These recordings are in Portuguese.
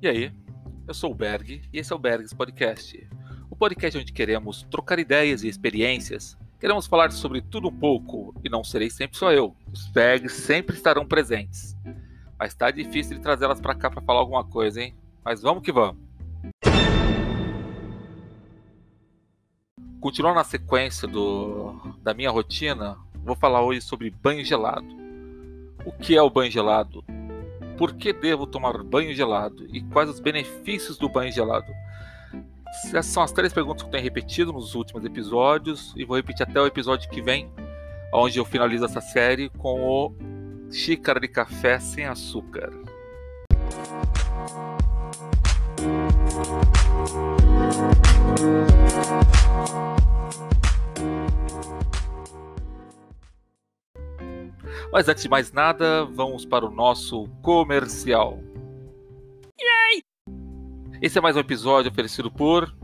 E aí, eu sou o Berg e esse é o Bergs Podcast. O podcast onde queremos trocar ideias e experiências. Queremos falar sobre tudo um pouco e não serei sempre só eu. Os Bergs sempre estarão presentes. Mas tá difícil de trazê-las para cá para falar alguma coisa, hein? Mas vamos que vamos. Continuando na sequência do, da minha rotina, vou falar hoje sobre banho gelado. O que é o banho gelado? Por que devo tomar banho gelado? E quais os benefícios do banho gelado? Essas são as três perguntas que eu tenho repetido nos últimos episódios e vou repetir até o episódio que vem, onde eu finalizo essa série com o xícara de café sem açúcar. Mas antes de mais nada, vamos para o nosso comercial. Yay! Esse é mais um episódio oferecido por.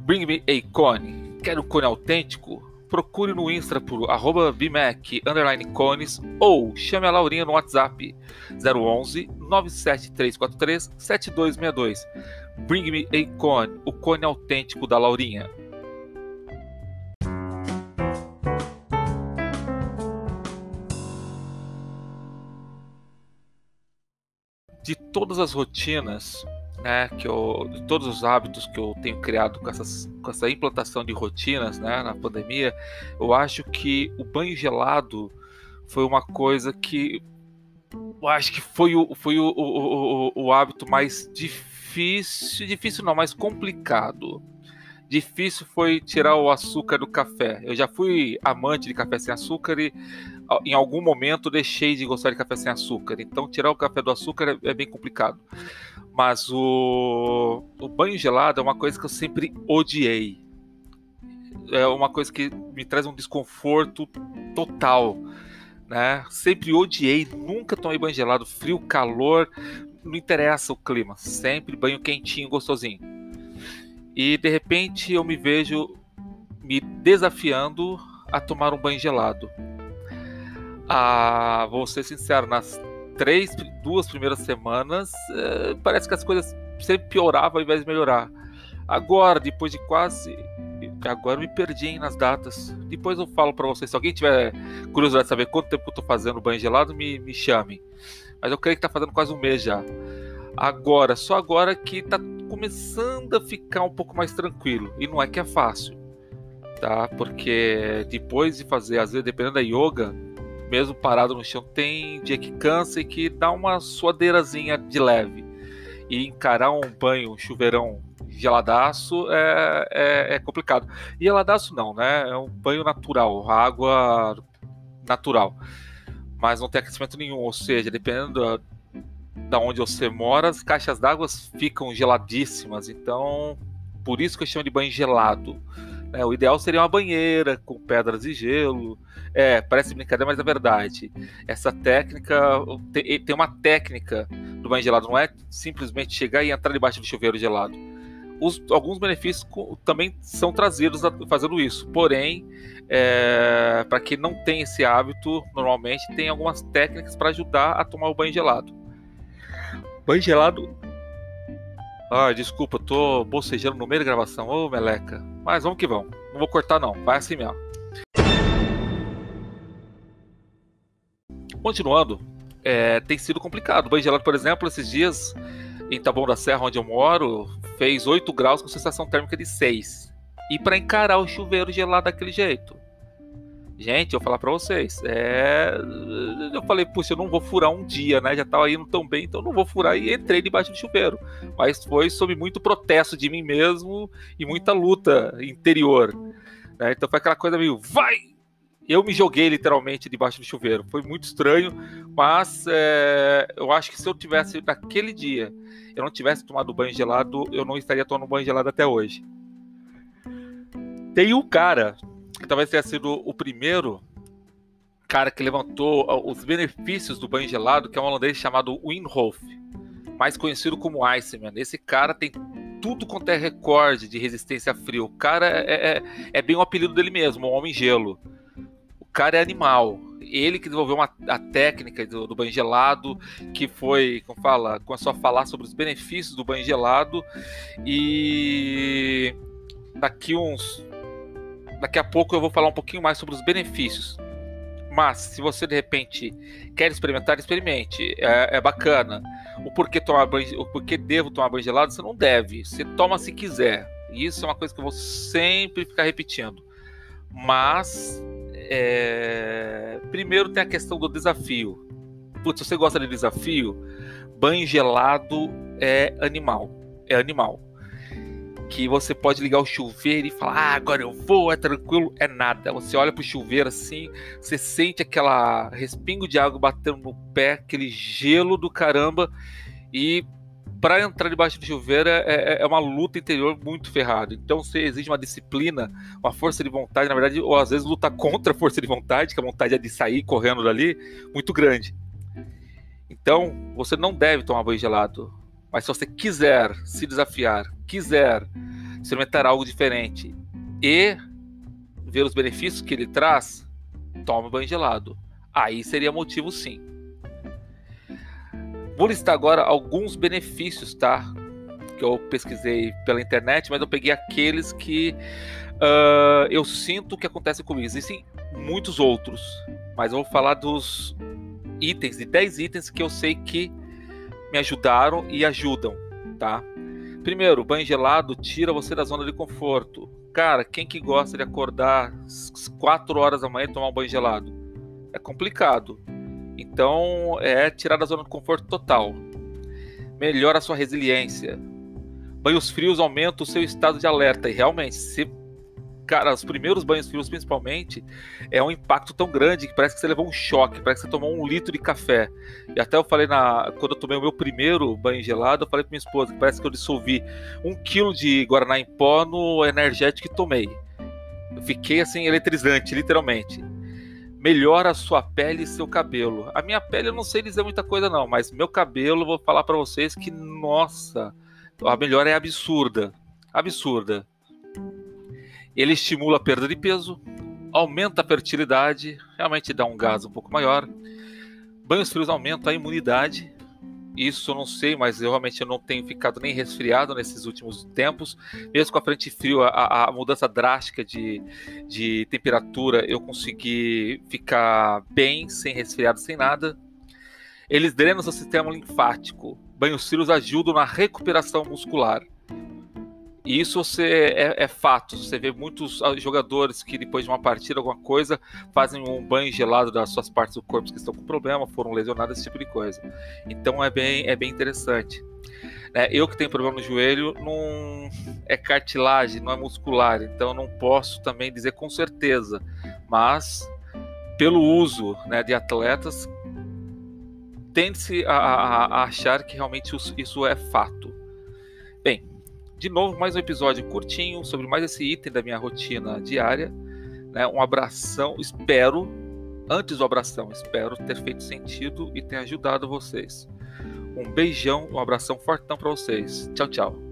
Bring me a cone. Quer um cone autêntico? Procure no Insta por arroba BMAC cones ou chame a Laurinha no WhatsApp 011 97343 7262. Bring me a cone, o cone autêntico da Laurinha. De todas as rotinas, né, que eu, de todos os hábitos que eu tenho criado com, essas, com essa implantação de rotinas, né, na pandemia, eu acho que o banho gelado foi uma coisa que eu acho que foi o, foi o, o, o, o hábito mais difícil, difícil não, mais complicado. Difícil foi tirar o açúcar do café. Eu já fui amante de café sem açúcar e em algum momento deixei de gostar de café sem açúcar. Então, tirar o café do açúcar é, é bem complicado. Mas o, o banho gelado é uma coisa que eu sempre odiei. É uma coisa que me traz um desconforto total. Né? Sempre odiei, nunca tomei banho gelado, frio, calor, não interessa o clima, sempre banho quentinho, gostosinho. E de repente eu me vejo me desafiando a tomar um banho gelado. Ah, vou ser sincero, nas três, duas primeiras semanas, eh, parece que as coisas sempre pioravam ao invés de melhorar. Agora, depois de quase. Agora eu me perdi hein, nas datas. Depois eu falo para vocês. Se alguém tiver curiosidade de saber quanto tempo eu tô fazendo banho gelado, me, me chame. Mas eu creio que tá fazendo quase um mês já. Agora, só agora que tá começando a ficar um pouco mais tranquilo. E não é que é fácil, tá? Porque depois de fazer, às vezes, dependendo da yoga, mesmo parado no chão, tem dia que cansa e que dá uma suadeirazinha de leve. E encarar um banho, um chuveirão geladaço é, é, é, complicado. E geladaço não, né? É um banho natural, água natural. Mas não tem aquecimento nenhum, ou seja, dependendo da, da onde você mora, as caixas d'água ficam geladíssimas. Então, por isso que eu chamo de banho gelado. É, o ideal seria uma banheira com pedras e gelo. É, parece brincadeira, mas é verdade. Essa técnica tem, uma técnica do banho gelado, não é simplesmente chegar e entrar debaixo do chuveiro gelado. Os, alguns benefícios também são trazidos fazendo isso. Porém, é, para quem não tem esse hábito, normalmente tem algumas técnicas para ajudar a tomar o banho gelado. Banho gelado ah, desculpa, tô bocejando no meio da gravação. Ô, meleca. Mas vamos que vamos. Não vou cortar, não. Vai assim mesmo. Continuando, é, tem sido complicado. O banho gelado, por exemplo, esses dias em Taboão da Serra, onde eu moro, fez 8 graus com sensação térmica de 6. E para encarar o chuveiro gelado daquele jeito, Gente, eu vou falar para vocês, é... eu falei, puxa, eu não vou furar um dia, né? Já tava indo tão bem, então não vou furar e entrei debaixo do chuveiro. Mas foi sob muito protesto de mim mesmo e muita luta interior. Né? Então foi aquela coisa meio, vai! Eu me joguei literalmente debaixo do chuveiro. Foi muito estranho, mas é... eu acho que se eu tivesse naquele dia, eu não tivesse tomado banho gelado, eu não estaria tomando banho gelado até hoje. Tem um cara que talvez tenha sido o primeiro cara que levantou os benefícios do banho gelado, que é um holandês chamado Winhof, mais conhecido como Iceman. Esse cara tem tudo quanto é recorde de resistência a frio. O cara é, é, é bem o apelido dele mesmo, o Homem Gelo. O cara é animal. ele que desenvolveu uma, a técnica do, do, banho gelado, que foi, como fala, começou a falar sobre os benefícios do banho gelado e daqui uns daqui a pouco eu vou falar um pouquinho mais sobre os benefícios. Mas se você de repente quer experimentar, experimente. É, é bacana. O porquê tomar banho, o porquê devo tomar banho gelado, você não deve. Você toma se quiser. Isso é uma coisa que eu vou sempre ficar repetindo. Mas é... primeiro tem a questão do desafio. Putz, se você gosta de desafio, banho gelado é animal. É animal que você pode ligar o chuveiro e falar, ah, agora eu vou, é tranquilo, é nada. Você olha pro chuveiro assim, você sente aquela respingo de água batendo no pé, aquele gelo do caramba, e para entrar debaixo do chuveiro é, é, é, uma luta interior muito ferrada. Então você exige uma disciplina, uma força de vontade, na verdade, ou às vezes luta contra a força de vontade, que a vontade é de sair correndo dali, muito grande. Então você não deve tomar banho gelado. Mas se você quiser se desafiar, quiser experimentar algo diferente e ver os benefícios que ele traz, tome banho gelado. Aí seria motivo sim. Vou listar agora alguns benefícios, tá? Que eu pesquisei pela internet, mas eu peguei aqueles que uh, eu sinto que acontece comigo. Existem muitos outros, mas eu vou falar dos itens, de 10 itens que eu sei que me ajudaram e ajudam, tá? Primeiro, banho gelado tira você da zona de conforto. Cara, quem que gosta de acordar 4 horas da manhã e tomar um banho gelado? É complicado. Então, é tirar da zona de conforto total. Melhora a sua resiliência. Banhos frios aumentam o seu estado de alerta. E realmente, se cara, os primeiros banhos frios, principalmente, é um impacto tão grande que parece que você levou um choque, parece que você tomou um litro de café. E até eu falei na. Quando eu tomei o meu primeiro banho gelado, eu falei pra minha esposa que parece que eu dissolvi um quilo de Guaraná em pó no energético que tomei. Eu fiquei assim, eletrizante, literalmente. Melhora a sua pele e seu cabelo. A minha pele eu não sei dizer muita coisa, não, mas meu cabelo, vou falar para vocês que, nossa, a melhora é absurda. Absurda. Ele estimula a perda de peso, aumenta a fertilidade, realmente dá um gás um pouco maior. Banhos frios aumentam a imunidade. Isso eu não sei, mas eu realmente não tenho ficado nem resfriado nesses últimos tempos. Mesmo com a frente frio, a, a mudança drástica de, de temperatura, eu consegui ficar bem, sem resfriado, sem nada. Eles drenam o sistema linfático. Banhos frios ajudam na recuperação muscular. E isso você é, é, fato. Você vê muitos ah, jogadores que depois de uma partida, alguma coisa, fazem um banho gelado das suas partes do corpo que estão com problema, foram lesionados, esse tipo de coisa. Então é bem, é bem interessante. É, eu que tenho problema no joelho, não é cartilagem, não é muscular, então não posso também dizer com certeza. Mas pelo uso né, de atletas, tende-se a, a, a achar que realmente isso é fato. Bem, de novo, mais um episódio curtinho sobre mais esse item da minha rotina diária. Né? Um abração, espero, antes do abração, espero ter feito sentido e ter ajudado vocês. Um beijão, um abração fortão para vocês. Tchau, tchau.